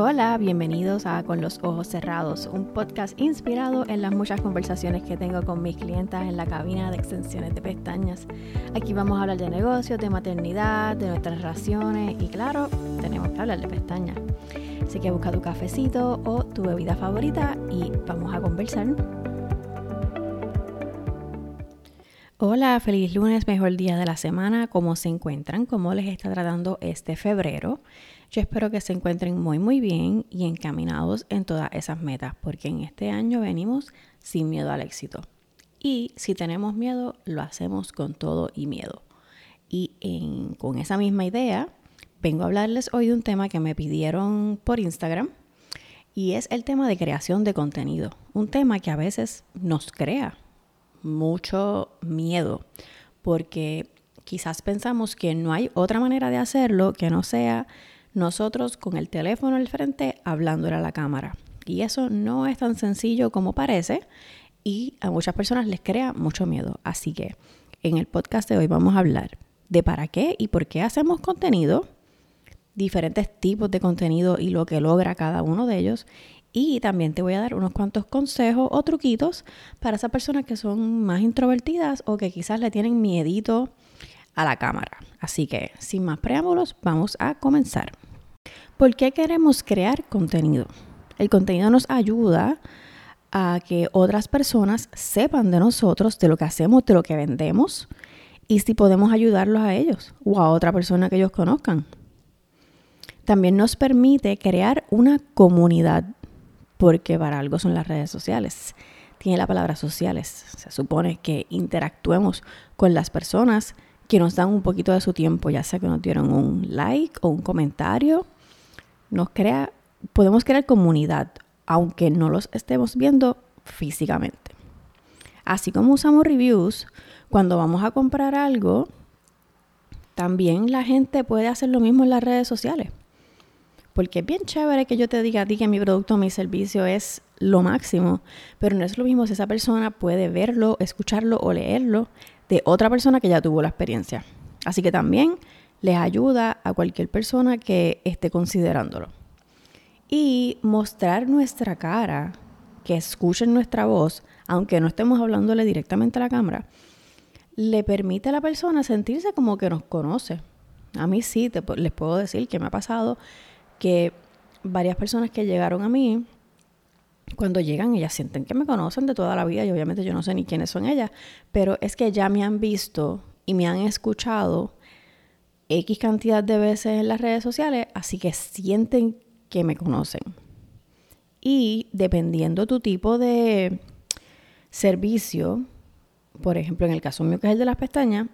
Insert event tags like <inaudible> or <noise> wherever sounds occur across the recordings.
Hola, bienvenidos a Con los Ojos Cerrados, un podcast inspirado en las muchas conversaciones que tengo con mis clientas en la cabina de extensiones de pestañas. Aquí vamos a hablar de negocios, de maternidad, de nuestras relaciones y claro, tenemos que hablar de pestañas. Así que busca tu cafecito o tu bebida favorita y vamos a conversar. Hola, feliz lunes, mejor día de la semana. ¿Cómo se encuentran? ¿Cómo les está tratando este febrero? Yo espero que se encuentren muy muy bien y encaminados en todas esas metas, porque en este año venimos sin miedo al éxito. Y si tenemos miedo, lo hacemos con todo y miedo. Y con esa misma idea, vengo a hablarles hoy de un tema que me pidieron por Instagram y es el tema de creación de contenido. Un tema que a veces nos crea mucho miedo, porque quizás pensamos que no hay otra manera de hacerlo que no sea nosotros con el teléfono al frente hablándole a la cámara. Y eso no es tan sencillo como parece y a muchas personas les crea mucho miedo. Así que en el podcast de hoy vamos a hablar de para qué y por qué hacemos contenido, diferentes tipos de contenido y lo que logra cada uno de ellos. Y también te voy a dar unos cuantos consejos o truquitos para esas personas que son más introvertidas o que quizás le tienen miedito a la cámara. Así que sin más preámbulos, vamos a comenzar. ¿Por qué queremos crear contenido? El contenido nos ayuda a que otras personas sepan de nosotros, de lo que hacemos, de lo que vendemos y si podemos ayudarlos a ellos o a otra persona que ellos conozcan. También nos permite crear una comunidad, porque para algo son las redes sociales. Tiene la palabra sociales. Se supone que interactuemos con las personas que nos dan un poquito de su tiempo, ya sea que nos dieron un like o un comentario nos crea, podemos crear comunidad, aunque no los estemos viendo físicamente. Así como usamos reviews, cuando vamos a comprar algo, también la gente puede hacer lo mismo en las redes sociales. Porque es bien chévere que yo te diga a ti que mi producto o mi servicio es lo máximo, pero no es lo mismo si esa persona puede verlo, escucharlo o leerlo de otra persona que ya tuvo la experiencia. Así que también les ayuda a cualquier persona que esté considerándolo. Y mostrar nuestra cara, que escuchen nuestra voz, aunque no estemos hablándole directamente a la cámara, le permite a la persona sentirse como que nos conoce. A mí sí, les puedo decir que me ha pasado que varias personas que llegaron a mí, cuando llegan, ellas sienten que me conocen de toda la vida y obviamente yo no sé ni quiénes son ellas, pero es que ya me han visto y me han escuchado X cantidad de veces en las redes sociales, así que sienten que me conocen. Y dependiendo tu tipo de servicio, por ejemplo, en el caso mío que es el de las pestañas,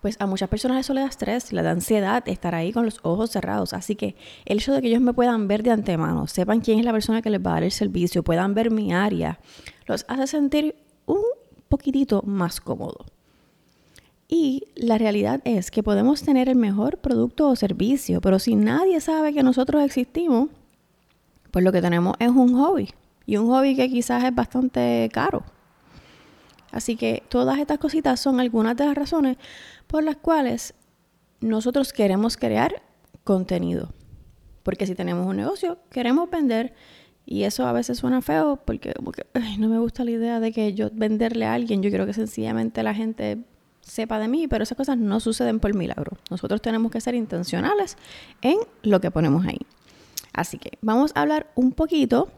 pues a muchas personas eso le da estrés, le da ansiedad estar ahí con los ojos cerrados. Así que el hecho de que ellos me puedan ver de antemano, sepan quién es la persona que les va a dar el servicio, puedan ver mi área, los hace sentir un poquitito más cómodo. Y la realidad es que podemos tener el mejor producto o servicio, pero si nadie sabe que nosotros existimos, pues lo que tenemos es un hobby. Y un hobby que quizás es bastante caro. Así que todas estas cositas son algunas de las razones por las cuales nosotros queremos crear contenido. Porque si tenemos un negocio, queremos vender. Y eso a veces suena feo porque no me gusta la idea de que yo venderle a alguien. Yo quiero que sencillamente la gente sepa de mí, pero esas cosas no suceden por milagro. Nosotros tenemos que ser intencionales en lo que ponemos ahí. Así que vamos a hablar un poquito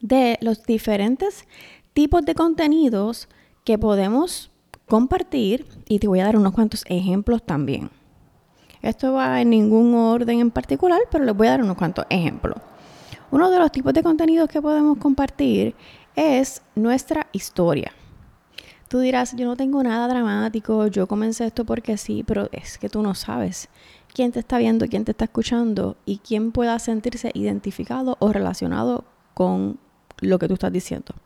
de los diferentes tipos de contenidos que podemos compartir y te voy a dar unos cuantos ejemplos también. Esto va en ningún orden en particular, pero les voy a dar unos cuantos ejemplos. Uno de los tipos de contenidos que podemos compartir es nuestra historia. Tú dirás, yo no tengo nada dramático, yo comencé esto porque sí, pero es que tú no sabes quién te está viendo, quién te está escuchando y quién pueda sentirse identificado o relacionado con lo que tú estás diciendo.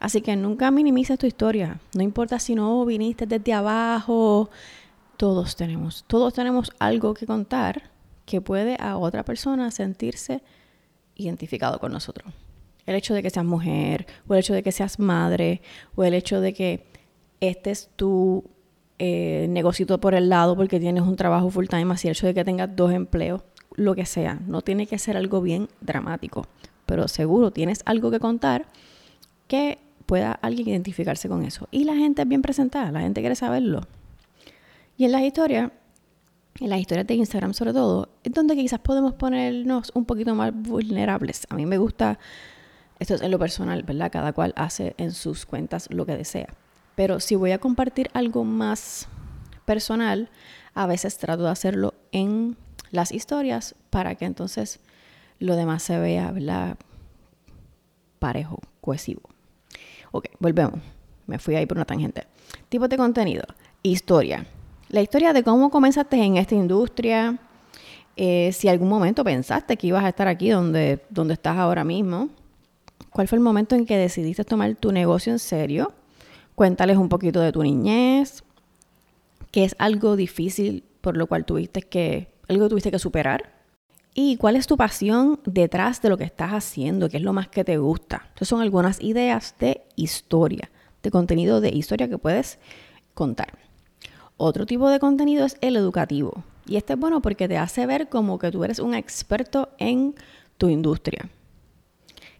Así que nunca minimices tu historia. No importa si no viniste desde abajo. Todos tenemos, todos tenemos algo que contar que puede a otra persona sentirse identificado con nosotros el hecho de que seas mujer, o el hecho de que seas madre, o el hecho de que este es tu eh, por el lado porque tienes un trabajo full time, así el hecho de que tengas dos empleos. lo que sea. No tiene que ser algo bien dramático, pero seguro tienes algo que contar que pueda alguien identificarse con eso. Y la gente es bien presentada, la gente quiere saberlo. Y en las historias, en las historias de Instagram sobre todo, es donde quizás podemos ponernos un poquito más vulnerables. A mí me gusta, esto es en lo personal, ¿verdad? Cada cual hace en sus cuentas lo que desea. Pero si voy a compartir algo más personal, a veces trato de hacerlo en las historias para que entonces lo demás se vea, ¿verdad? Parejo, cohesivo. Ok, volvemos. Me fui ahí por una tangente. Tipo de contenido. Historia. La historia de cómo comenzaste en esta industria. Eh, si algún momento pensaste que ibas a estar aquí donde, donde estás ahora mismo. ¿Cuál fue el momento en que decidiste tomar tu negocio en serio? Cuéntales un poquito de tu niñez, que es algo difícil por lo cual tuviste que, algo tuviste que superar. ¿Y cuál es tu pasión detrás de lo que estás haciendo? ¿Qué es lo más que te gusta? Estas son algunas ideas de historia, de contenido de historia que puedes contar. Otro tipo de contenido es el educativo. Y este es bueno porque te hace ver como que tú eres un experto en tu industria.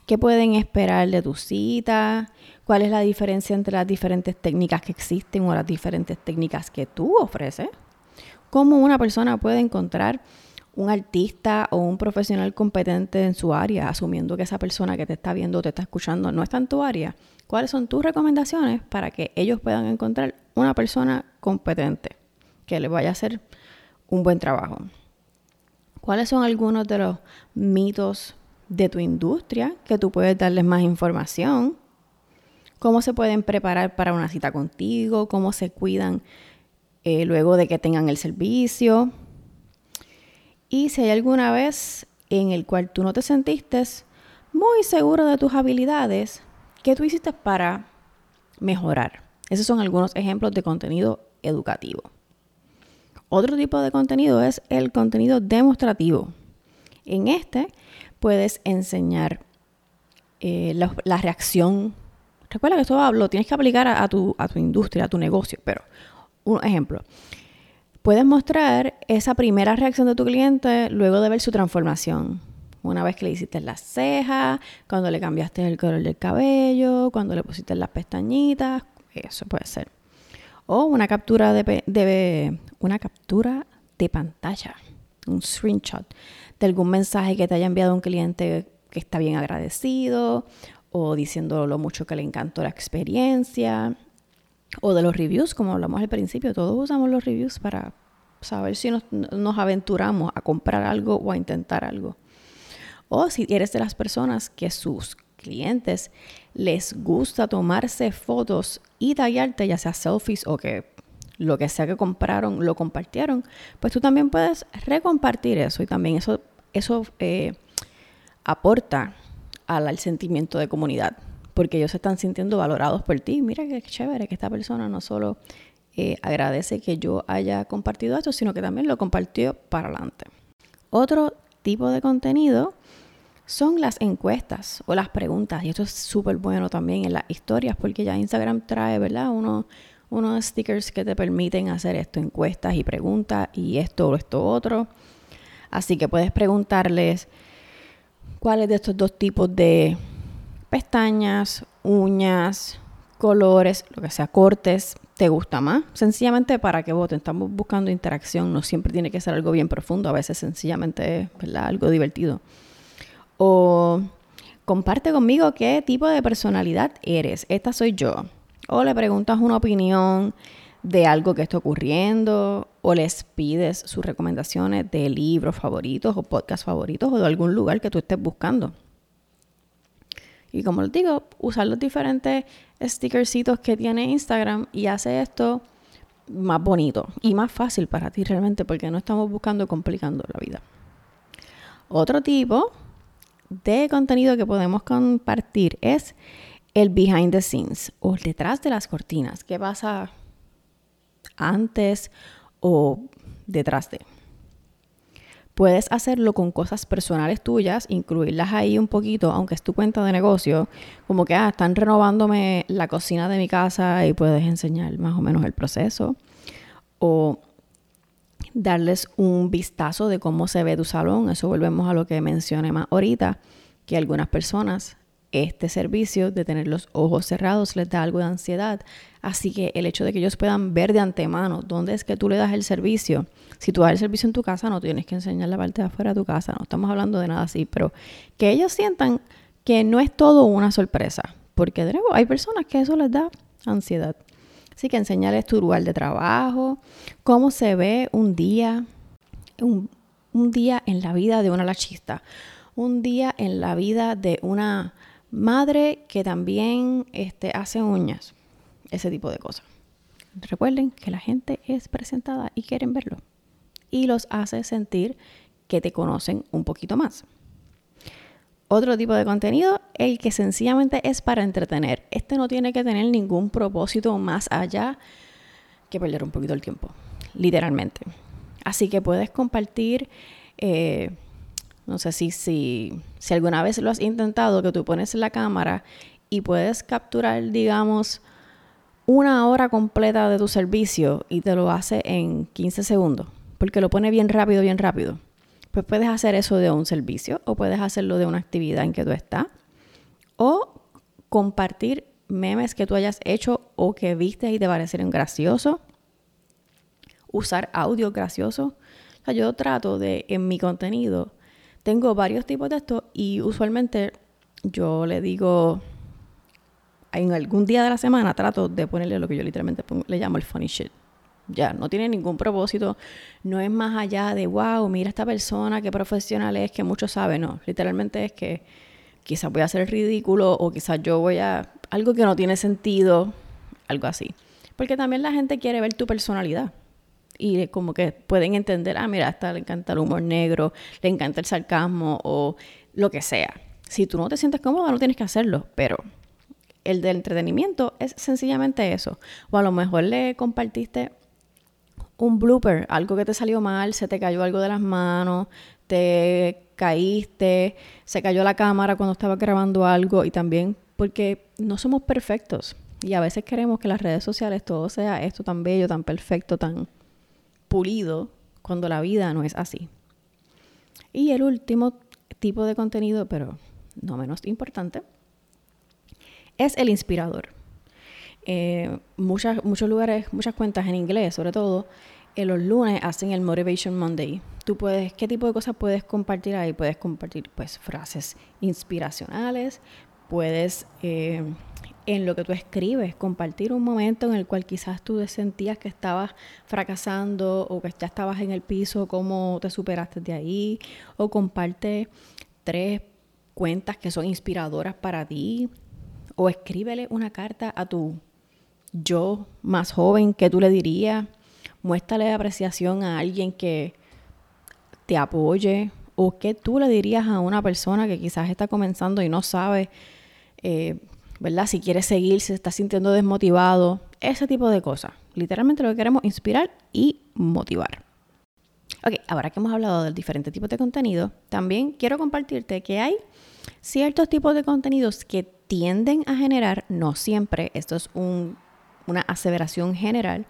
¿Qué pueden esperar de tu cita? ¿Cuál es la diferencia entre las diferentes técnicas que existen o las diferentes técnicas que tú ofreces? ¿Cómo una persona puede encontrar un artista o un profesional competente en su área, asumiendo que esa persona que te está viendo o te está escuchando no está en tu área? ¿Cuáles son tus recomendaciones para que ellos puedan encontrar una persona competente que le vaya a hacer un buen trabajo? ¿Cuáles son algunos de los mitos de tu industria que tú puedes darles más información? cómo se pueden preparar para una cita contigo, cómo se cuidan eh, luego de que tengan el servicio. Y si hay alguna vez en el cual tú no te sentiste muy seguro de tus habilidades, ¿qué tú hiciste para mejorar? Esos son algunos ejemplos de contenido educativo. Otro tipo de contenido es el contenido demostrativo. En este puedes enseñar eh, la reacción Recuerda que esto lo tienes que aplicar a, tu, a tu industria, a tu negocio, pero un ejemplo. Puedes mostrar esa primera reacción de tu cliente luego de ver su transformación. Una vez que le hiciste las cejas, cuando le cambiaste el color del cabello, cuando le pusiste las pestañitas, eso puede ser. O una captura de, de una captura de pantalla, un screenshot de algún mensaje que te haya enviado un cliente que está bien agradecido o diciendo lo mucho que le encantó la experiencia, o de los reviews, como hablamos al principio, todos usamos los reviews para saber si nos, aventuramos a comprar algo o a intentar algo. O si eres de las personas que sus clientes les gusta tomarse fotos y tallarte, ya sea selfies o que lo que sea que compraron lo compartieron, pues tú también puedes recompartir eso y también eso, eso eh, aporta al, sentimiento de comunidad, porque ellos se están sintiendo valorados por ti. Mira qué chévere que esta persona no solo eh, agradece que yo haya compartido esto, sino que también lo compartió para adelante. Otro tipo de contenido son las encuestas o las preguntas. Y esto es súper bueno también en las historias porque ya Instagram trae, ¿verdad? Uno, unos stickers que te permiten hacer esto, encuestas y preguntas y esto o esto otro. Así que puedes preguntarles cuáles de estos dos tipos de pestañas, uñas, colores, lo que sea, cortes, te gusta más. Sencillamente para que voten. Estamos buscando interacción. No siempre tiene que ser algo bien profundo. A veces sencillamente es algo divertido. O comparte conmigo qué tipo de personalidad eres. Esta soy yo. O le preguntas una opinión de algo que está ocurriendo o les pides sus recomendaciones de libros favoritos o podcasts favoritos o de algún lugar que tú estés buscando. Y como les digo, usar los diferentes stickercitos que tiene Instagram y hace esto más bonito y más fácil para ti realmente porque no estamos buscando complicando la vida. Otro tipo de contenido que podemos compartir es el behind the scenes o detrás de las cortinas. ¿Qué pasa antes o detrás de. Puedes hacerlo con cosas personales tuyas, incluirlas ahí un poquito, aunque es tu cuenta de negocio, como que, ah, están renovándome la cocina de mi casa y puedes enseñar más o menos el proceso. O darles un vistazo de cómo se ve tu salón. Eso volvemos a lo que mencioné más ahorita, que algunas personas este servicio de tener los ojos cerrados les da algo de ansiedad. Así que el hecho de que ellos puedan ver de antemano dónde es que tú le das el servicio. Si tú das el servicio en tu casa, no tienes que enseñar la parte de afuera de tu casa. No estamos hablando de nada así, pero que ellos sientan que no es todo una sorpresa. Porque de nuevo, hay personas que eso les da ansiedad. Así que enseñarles tu lugar de trabajo, cómo se ve un día, un, un día en la vida de una lachista, un día en la vida de una madre que también este, hace uñas, ese tipo de cosas. Recuerden que la gente es presentada y quieren verlo. Y los hace sentir que te conocen un poquito más. Otro tipo de contenido, el que sencillamente es para entretener. Este no tiene que tener ningún propósito más allá que perder un poquito el tiempo, literalmente. Así que puedes compartir, eh, no sé si, si, si alguna vez lo has intentado, que tú pones la cámara y puedes capturar, digamos, una hora completa de tu servicio y te lo hace en 15 segundos, porque lo pone bien rápido, bien rápido. Pues puedes hacer eso de un servicio o puedes hacerlo de una actividad en que tú estás o compartir memes que tú hayas hecho o que viste y te parecieron graciosos. Usar audio gracioso. Yo trato de, en mi contenido, tengo varios tipos de esto y usualmente yo le digo, en algún día de la semana trato de ponerle lo que yo literalmente le llamo el funny shit. Ya, no tiene ningún propósito. No es más allá de, wow, mira esta persona, qué profesional es, que mucho sabe. No, literalmente es que quizás voy a hacer ridículo o quizás yo voy a... Algo que no tiene sentido, algo así. Porque también la gente quiere ver tu personalidad. Y como que pueden entender, ah, mira, a esta le encanta el humor negro, le encanta el sarcasmo o lo que sea. Si tú no te sientes cómodo, no tienes que hacerlo, pero el del entretenimiento es sencillamente eso. O a lo mejor le compartiste un blooper, algo que te salió mal, se te cayó algo de las manos, te caíste, se cayó la cámara cuando estaba grabando algo y también porque no somos perfectos y a veces queremos que las redes sociales todo sea esto tan bello, tan perfecto, tan pulido, cuando la vida no es así. Y el último tipo de contenido, pero no menos importante, es el inspirador. Eh, muchas, muchos lugares, muchas cuentas en inglés, sobre todo, en los lunes hacen el Motivation Monday. Tú puedes, ¿qué tipo de cosas puedes compartir ahí? Puedes compartir, pues, frases inspiracionales, puedes, eh, en lo que tú escribes, compartir un momento en el cual quizás tú sentías que estabas fracasando o que ya estabas en el piso, cómo te superaste de ahí, o comparte tres cuentas que son inspiradoras para ti, o escríbele una carta a tu yo más joven que tú le dirías, muéstrale apreciación a alguien que te apoye o que tú le dirías a una persona que quizás está comenzando y no sabe, eh, ¿verdad? Si quiere seguir, si se está sintiendo desmotivado, ese tipo de cosas. Literalmente lo que queremos inspirar y motivar. Ok, ahora que hemos hablado de diferentes tipos de contenido, también quiero compartirte que hay ciertos tipos de contenidos que tienden a generar, no siempre, esto es una aseveración general,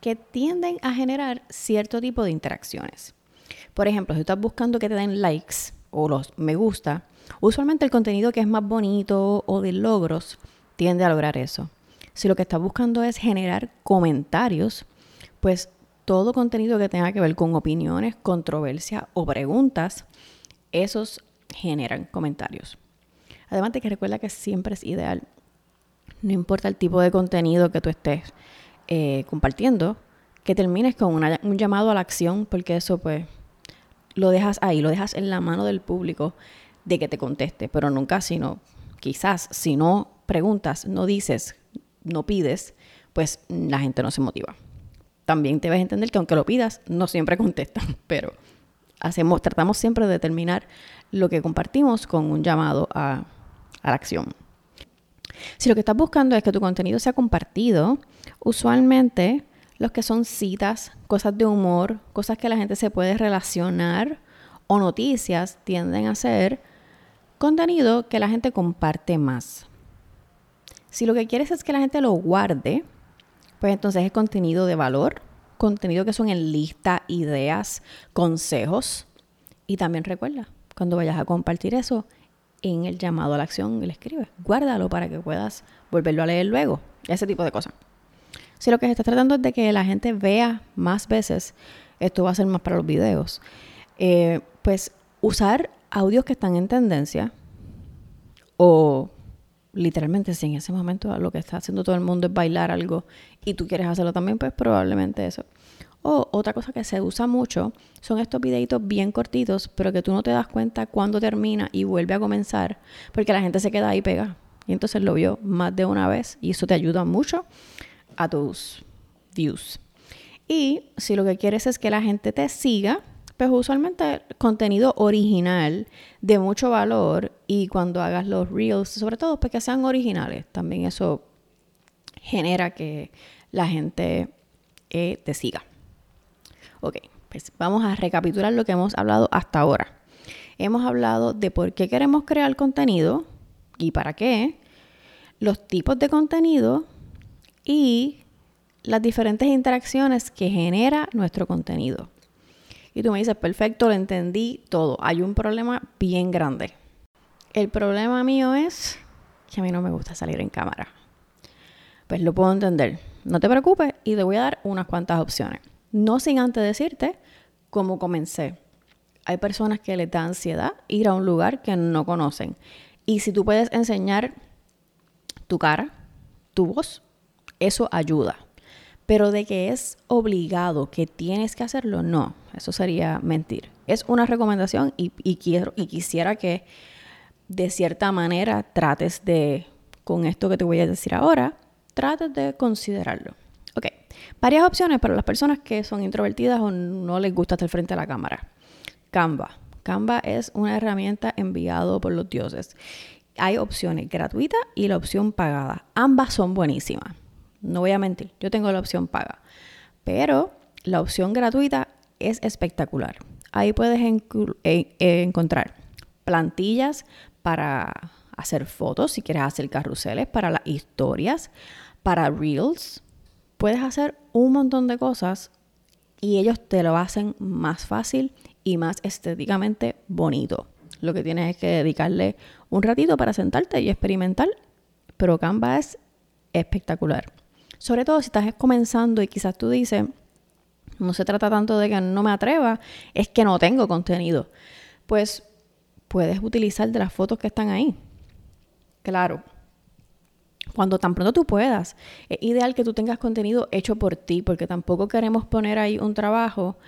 que tienden a generar cierto tipo de interacciones. Por ejemplo, si estás buscando que te den likes o los me gusta, usualmente el contenido que es más bonito o de logros tiende a lograr eso. Si lo que estás buscando es generar comentarios, pues todo contenido que tenga que ver con opiniones, controversia o preguntas, esos generan comentarios. Además de que recuerda que siempre es ideal, no importa el tipo de contenido que tú estés eh, compartiendo, que termines con un llamado a la acción, porque eso pues lo dejas ahí, lo dejas en la mano del público de que te conteste, pero nunca sino quizás si no preguntas, no dices, no pides, pues la gente no se motiva. También debes entender que aunque lo pidas, no siempre contestan, <laughs> pero hacemos, tratamos siempre de terminar lo que compartimos con un llamado a, a la acción. Si lo que estás buscando es que tu contenido sea compartido, usualmente los que son citas, cosas de humor, cosas que la gente se puede relacionar o noticias tienden a ser contenido que la gente comparte más. Si lo que quieres es que la gente lo guarde, pues entonces es contenido de valor, contenido que son en lista, ideas, consejos. Y también recuerda, cuando vayas a compartir eso, en el llamado a la acción le escribes. Guárdalo para que puedas volverlo a leer luego. Ese tipo de cosas. Si lo que se está tratando es de que la gente vea más veces, esto va a ser más para los videos, eh, pues usar audios que están en tendencia o literalmente si en ese momento lo que está haciendo todo el mundo es bailar algo y tú quieres hacerlo también, pues probablemente eso. O otra cosa que se usa mucho son estos videitos bien cortitos, pero que tú no te das cuenta cuándo termina y vuelve a comenzar, porque la gente se queda ahí pega. Y entonces lo vio más de una vez y eso te ayuda mucho a tus views. Y si lo que quieres es que la gente te siga, pues usualmente contenido original de mucho valor y cuando hagas los reels, sobre todo pues que sean originales, también eso genera que la gente eh, te siga. Ok, pues vamos a recapitular lo que hemos hablado hasta ahora. Hemos hablado de por qué queremos crear contenido y para qué, los tipos de contenido y las diferentes interacciones que genera nuestro contenido. Y tú me dices, perfecto, lo entendí todo. Hay un problema bien grande. El problema mío es que a mí no me gusta salir en cámara. Pues lo puedo entender. No te preocupes y te voy a dar unas cuantas opciones. No sin antes decirte cómo comencé. Hay personas que les da ansiedad ir a un lugar que no conocen. Y si tú puedes enseñar tu cara, tu voz, eso ayuda. Pero de que es obligado, que tienes que hacerlo, no, eso sería mentir. Es una recomendación y, quiero, y quisiera que de cierta manera trates de, con esto que te voy a decir ahora, trates de considerarlo. Ok, varias opciones para las personas que son introvertidas o no les gusta estar frente a la cámara. Canva. Canva es una herramienta enviada por los dioses. Hay opciones gratuitas y la opción pagada. Ambas son buenísimas. No voy a mentir, yo tengo la opción paga. Pero la opción gratuita es espectacular. Ahí puedes eh, encontrar plantillas para hacer fotos, si quieres hacer carruseles, para las historias, para reels, puedes hacer un montón de cosas y ellos te lo hacen más fácil y más estéticamente bonito. Lo que tienes es que dedicarle un ratito para sentarte y experimentar, pero Canva es espectacular. Sobre todo si estás comenzando y quizás tú dices, no se trata tanto de que no me atreva, es que no tengo contenido. Pues puedes utilizar de las fotos que están ahí. Claro, cuando tan pronto tú puedas. Es ideal que tú tengas contenido hecho por ti, porque tampoco queremos poner ahí un trabajo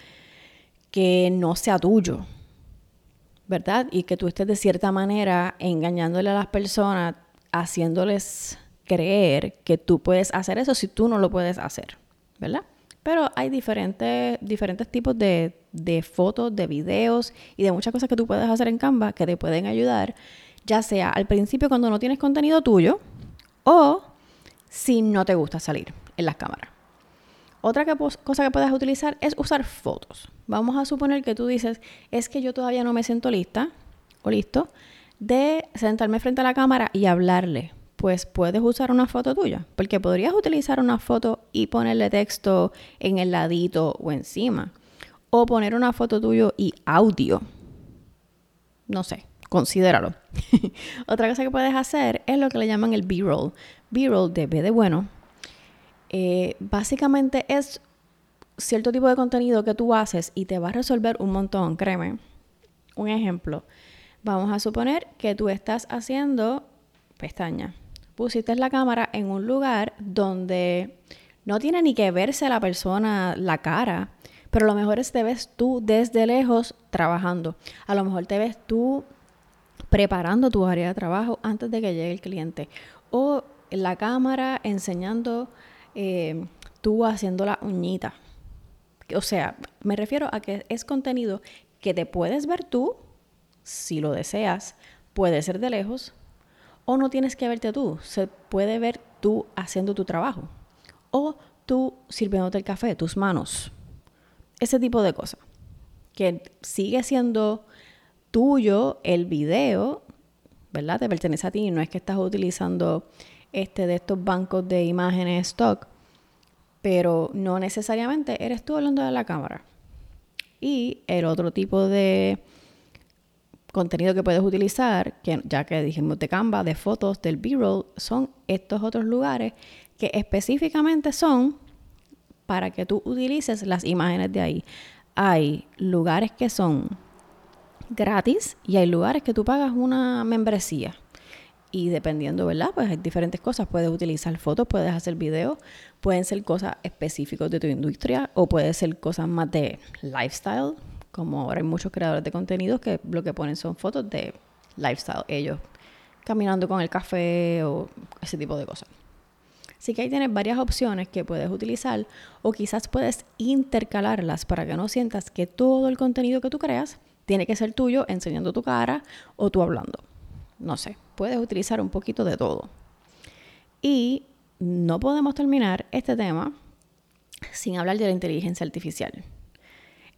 que no sea tuyo, ¿verdad? Y que tú estés de cierta manera engañándole a las personas, haciéndoles creer que tú puedes hacer eso si tú no lo puedes hacer, ¿verdad? Pero hay diferentes, diferentes tipos de, de fotos, de videos y de muchas cosas que tú puedes hacer en Canva que te pueden ayudar, ya sea al principio cuando no tienes contenido tuyo, o si no te gusta salir en las cámaras. Otra cosa que puedes utilizar es usar fotos. Vamos a suponer que tú dices, es que yo todavía no me siento lista o listo de sentarme frente a la cámara y hablarle. Pues puedes usar una foto tuya, porque podrías utilizar una foto y ponerle texto en el ladito o encima. O poner una foto tuya y audio. No sé, considéralo. <laughs> Otra cosa que puedes hacer es lo que le llaman el B-roll. B-roll de de bueno. Eh, básicamente es cierto tipo de contenido que tú haces y te va a resolver un montón, créeme. Un ejemplo. Vamos a suponer que tú estás haciendo pestaña. Pusiste la cámara en un lugar donde no tiene ni que verse la persona la cara, pero lo mejor es te ves tú desde lejos trabajando. A lo mejor te ves tú preparando tu área de trabajo antes de que llegue el cliente. O la cámara enseñando eh, tú haciendo la uñita. O sea, me refiero a que es contenido que te puedes ver tú, si lo deseas, puede ser de lejos, o no tienes que verte tú, se puede ver tú haciendo tu trabajo, o tú sirviéndote el café, tus manos, ese tipo de cosas, que sigue siendo tuyo el video, ¿verdad? Te pertenece a ti, no es que estás utilizando este de estos bancos de imágenes stock, pero no necesariamente eres tú hablando de la cámara. Y el otro tipo de contenido que puedes utilizar, que ya que dijimos de Canva, de fotos, del B-roll, son estos otros lugares que específicamente son para que tú utilices las imágenes de ahí. Hay lugares que son gratis y hay lugares que tú pagas una membresía. Y dependiendo, ¿verdad? Pues hay diferentes cosas. Puedes utilizar fotos, puedes hacer videos, pueden ser cosas específicas de tu industria o puede ser cosas más de lifestyle, como ahora hay muchos creadores de contenidos que lo que ponen son fotos de lifestyle, ellos caminando con el café o ese tipo de cosas. Así que ahí tienes varias opciones que puedes utilizar o quizás puedes intercalarlas para que no sientas que todo el contenido que tú creas tiene que ser tuyo enseñando tu cara o tú hablando. No sé, puedes utilizar un poquito de todo. Y no podemos terminar este tema sin hablar de la inteligencia artificial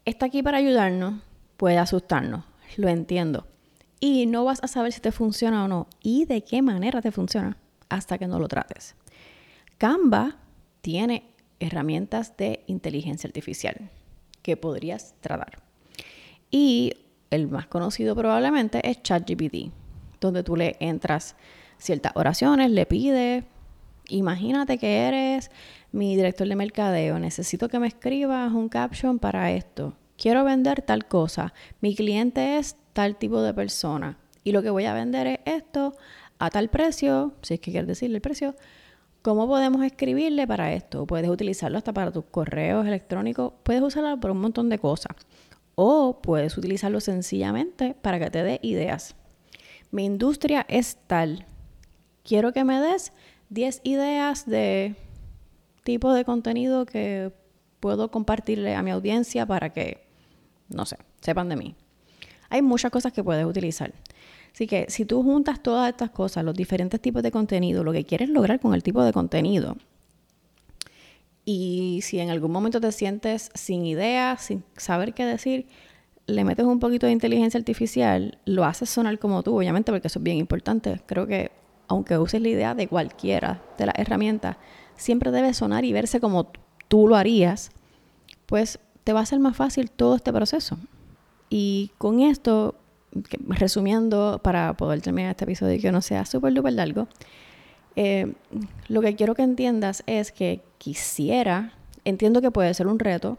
está aquí para ayudarnos, puede asustarnos, lo entiendo. Y no vas a saber si te funciona o no y de qué manera te funciona hasta que no lo trates. Canva tiene herramientas de inteligencia artificial que podrías tratar. Y el más conocido probablemente es ChatGPT, donde tú le entras ciertas oraciones, le pides, imagínate que eres mi director de mercadeo, necesito que me escribas un caption para esto. Quiero vender tal cosa. Mi cliente es tal tipo de persona. Y lo que voy a vender es esto a tal precio, si es que quieres decirle el precio. ¿Cómo podemos escribirle para esto? Puedes utilizarlo hasta para tus correos electrónicos. Puedes usarlo para un montón de cosas. O puedes utilizarlo sencillamente para que te dé ideas. Mi industria es tal. Quiero que me des 10 ideas de tipo de contenido que puedo compartirle a mi audiencia para que, no sé, sepan de mí. Hay muchas cosas que puedes utilizar. Así que si tú juntas todas estas cosas, los diferentes tipos de contenido, lo que quieres lograr con el tipo de contenido, y si en algún momento te sientes sin ideas, sin saber qué decir, le metes un poquito de inteligencia artificial, lo haces sonar como tú, obviamente, porque eso es bien importante. Creo que aunque uses la idea de cualquiera de las herramientas, siempre debe sonar y verse como tú lo harías, pues te va a ser más fácil todo este proceso. Y con esto, resumiendo, para poder terminar este episodio y que no sea súper, súper largo, eh, lo que quiero que entiendas es que quisiera, entiendo que puede ser un reto,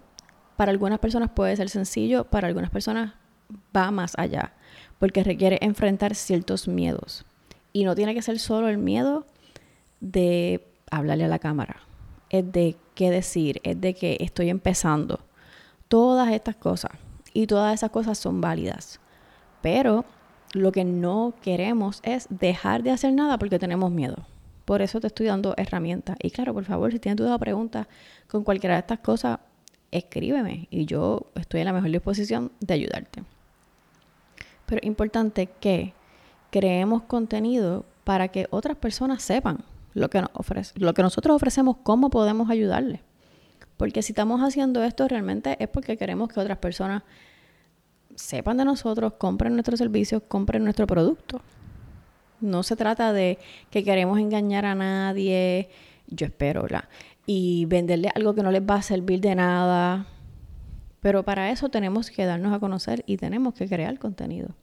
para algunas personas puede ser sencillo, para algunas personas va más allá, porque requiere enfrentar ciertos miedos. Y no tiene que ser solo el miedo de hablarle a la cámara, es de qué decir, es de que estoy empezando. Todas estas cosas. Y todas esas cosas son válidas. Pero lo que no queremos es dejar de hacer nada porque tenemos miedo. Por eso te estoy dando herramientas. Y claro, por favor, si tienes dudas o preguntas con cualquiera de estas cosas, escríbeme y yo estoy en la mejor disposición de ayudarte. Pero importante que creemos contenido para que otras personas sepan lo que, nos ofrece, lo que nosotros ofrecemos, cómo podemos ayudarle. Porque si estamos haciendo esto realmente es porque queremos que otras personas sepan de nosotros, compren nuestros servicios, compren nuestro producto. No se trata de que queremos engañar a nadie, yo espero, ¿la? y venderle algo que no les va a servir de nada. Pero para eso tenemos que darnos a conocer y tenemos que crear contenido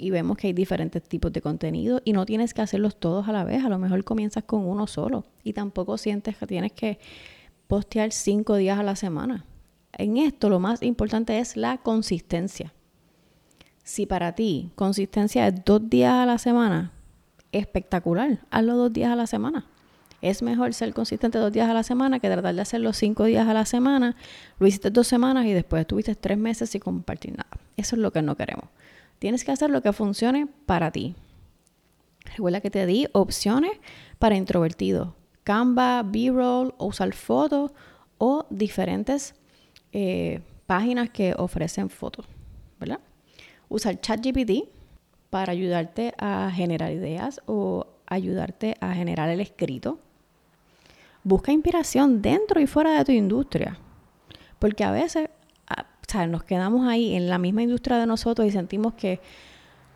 y vemos que hay diferentes tipos de contenido y no tienes que hacerlos todos a la vez. A lo mejor comienzas con uno solo y tampoco sientes que tienes que postear cinco días a la semana. En esto lo más importante es la consistencia. Si para ti consistencia es dos días a la semana, espectacular, hazlo dos días a la semana. Es mejor ser consistente dos días a la semana que tratar de hacerlo cinco días a la semana. Lo hiciste dos semanas y después estuviste tres meses sin compartir nada. Eso es lo que no queremos. Tienes que hacer lo que funcione para ti. Recuerda que te di opciones para introvertidos. Canva, B-roll, usar fotos o diferentes eh, páginas que ofrecen fotos, ¿verdad? Usar ChatGPT para ayudarte a generar ideas o ayudarte a generar el escrito. Busca inspiración dentro y fuera de tu industria, porque a veces sea, nos quedamos ahí en la misma industria de nosotros y sentimos que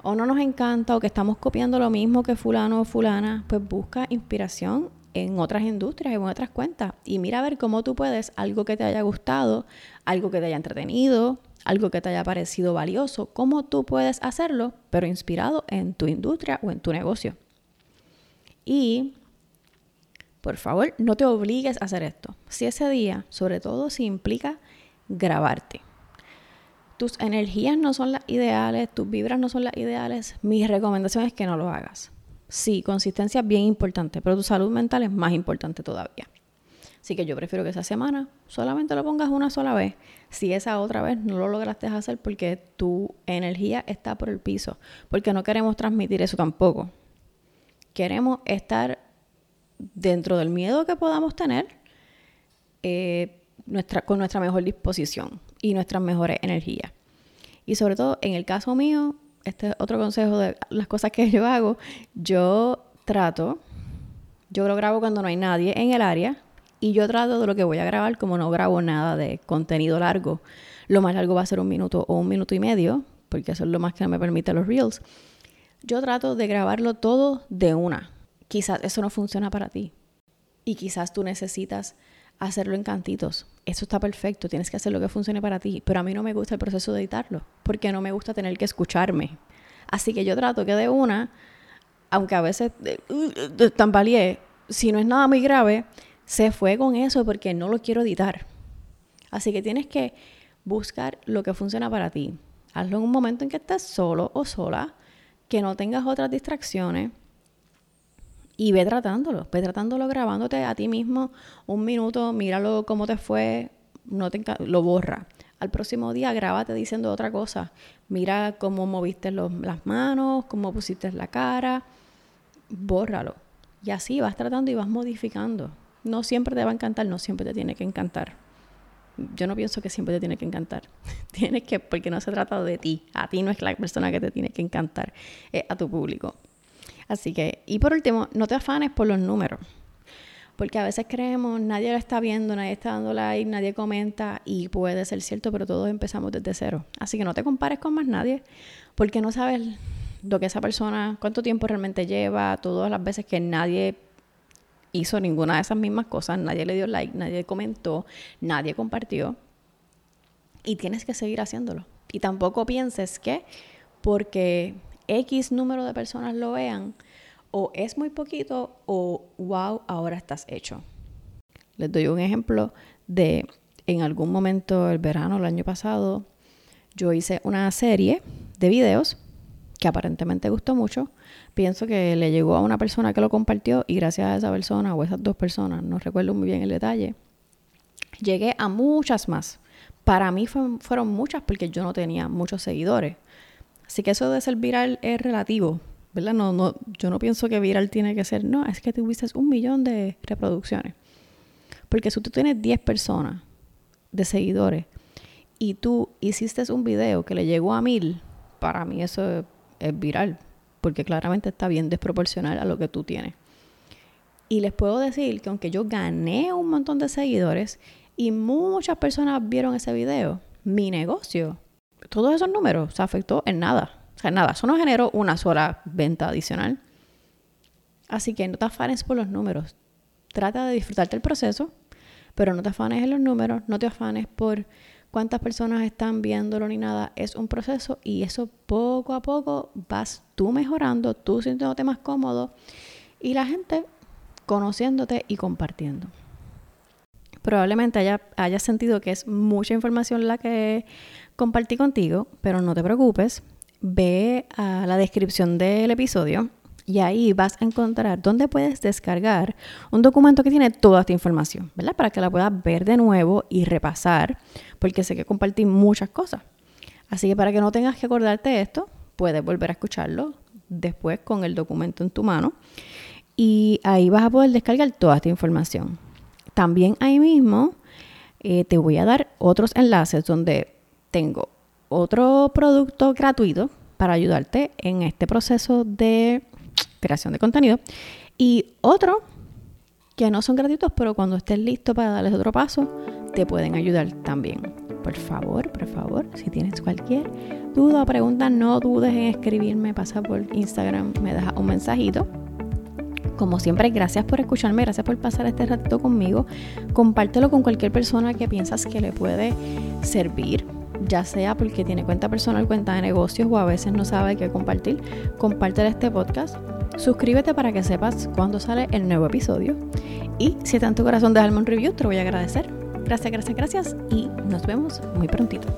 o no nos encanta o que estamos copiando lo mismo que fulano o fulana, pues busca inspiración en otras industrias, en otras cuentas. Y mira a ver cómo tú puedes, algo que te haya gustado, algo que te haya entretenido, algo que te haya parecido valioso, cómo tú puedes hacerlo, pero inspirado en tu industria o en tu negocio. Y, por favor, no te obligues a hacer esto. Si ese día, sobre todo si implica grabarte, tus energías no son las ideales, tus vibras no son las ideales, mi recomendación es que no lo hagas. Sí, consistencia es bien importante, pero tu salud mental es más importante todavía. Así que yo prefiero que esa semana solamente lo pongas una sola vez. Si esa otra vez no lo lograste hacer porque tu energía está por el piso. Porque no queremos transmitir eso tampoco. Queremos estar dentro del miedo que podamos tener eh, con nuestra mejor disposición y nuestras mejores energías. Y sobre todo, en el caso mío, este es otro consejo de las cosas que <laughs> yo hago. Yo trato, yo lo grabo cuando no hay nadie en el área y yo trato de lo que voy a grabar, como no grabo nada de contenido largo, lo más largo va a ser un minuto o un minuto y medio, porque eso es lo más que me permite los reels. Yo trato de grabarlo todo de una. Quizás eso no funciona para ti. Y quizás tú necesitas hacerlo en cantitos. Eso está perfecto, tienes que hacer lo que funcione para ti. Pero a mí no me gusta el proceso de editarlo, porque no me gusta tener que escucharme. Así que yo trato que de una, aunque a veces eh, uh, tambaleé, si no es nada muy grave, se fue con eso porque no lo quiero editar. Así que tienes que buscar lo que funciona para ti. Hazlo en un momento en que estés solo o sola, que no tengas otras distracciones y ve tratándolo, ve tratándolo grabándote a ti mismo un minuto, míralo cómo te fue, no te lo borra. Al próximo día grábate diciendo otra cosa. Mira cómo moviste las manos, cómo pusiste la cara, bórralo. Y así vas tratando y vas modificando no siempre te va a encantar, no siempre te tiene que encantar. Yo no pienso que siempre te tiene que encantar. <laughs> Tienes que, porque no se trata de ti. A ti no es la persona que te tiene que encantar, es a tu público. Así que, y por último, no te afanes por los números. Porque a veces creemos, nadie lo está viendo, nadie está dando like, nadie comenta, y puede ser cierto, pero todos empezamos desde cero. Así que no te compares con más nadie, porque no sabes lo que esa persona, cuánto tiempo realmente lleva, todas las veces que nadie hizo ninguna de esas mismas cosas, nadie le dio like, nadie comentó, nadie compartió. Y tienes que seguir haciéndolo. Y tampoco pienses que porque X número de personas lo vean, o es muy poquito, o wow, ahora estás hecho. Les doy un ejemplo de en algún momento el verano, el año pasado, yo hice una serie de videos que aparentemente gustó mucho, pienso que le llegó a una persona que lo compartió y gracias a esa persona o esas dos personas, no recuerdo muy bien el detalle, llegué a muchas más. Para mí fueron muchas porque yo no tenía muchos seguidores. Así que eso de ser viral es relativo, ¿verdad? No, no, yo no pienso que viral tiene que ser, no, es que tuviste un millón de reproducciones. Porque si tú tienes 10 personas de seguidores y tú hiciste un video que le llegó a mil, para mí eso es viral porque claramente está bien desproporcional a lo que tú tienes. Y les puedo decir que aunque yo gané un montón de seguidores y muchas personas vieron ese video, mi negocio, todos esos números se afectó en nada. O sea, nada, eso no generó una sola venta adicional. Así que no te afanes por los números. Trata de disfrutarte el proceso, pero no te afanes en los números, no te afanes por cuántas personas están viéndolo ni nada. Es un proceso y eso poco a poco vas tú mejorando, tú sintiéndote más cómodo y la gente conociéndote y compartiendo. Probablemente haya, hayas sentido que es mucha información la que compartí contigo, pero no te preocupes. Ve a la descripción del episodio y ahí vas a encontrar dónde puedes descargar un documento que tiene toda esta información, ¿verdad? Para que la puedas ver de nuevo y repasar, porque sé que compartí muchas cosas. Así que para que no tengas que acordarte de esto, puedes volver a escucharlo después con el documento en tu mano y ahí vas a poder descargar toda esta información. También ahí mismo eh, te voy a dar otros enlaces donde tengo otro producto gratuito para ayudarte en este proceso de creación de contenido. Y otro que no son gratuitos, pero cuando estés listo para darles otro paso, te pueden ayudar también. Por favor, por favor, si tienes cualquier duda o pregunta, no dudes en escribirme, pasa por Instagram, me deja un mensajito Como siempre, gracias por escucharme, gracias por pasar este ratito conmigo. Compártelo con cualquier persona que piensas que le puede servir, ya sea porque tiene cuenta personal, cuenta de negocios o a veces no sabe qué compartir. Compártelo este podcast. Suscríbete para que sepas cuándo sale el nuevo episodio. Y si está en tu corazón dejarme un review, te lo voy a agradecer. Gracias, gracias, gracias y nos vemos muy prontito.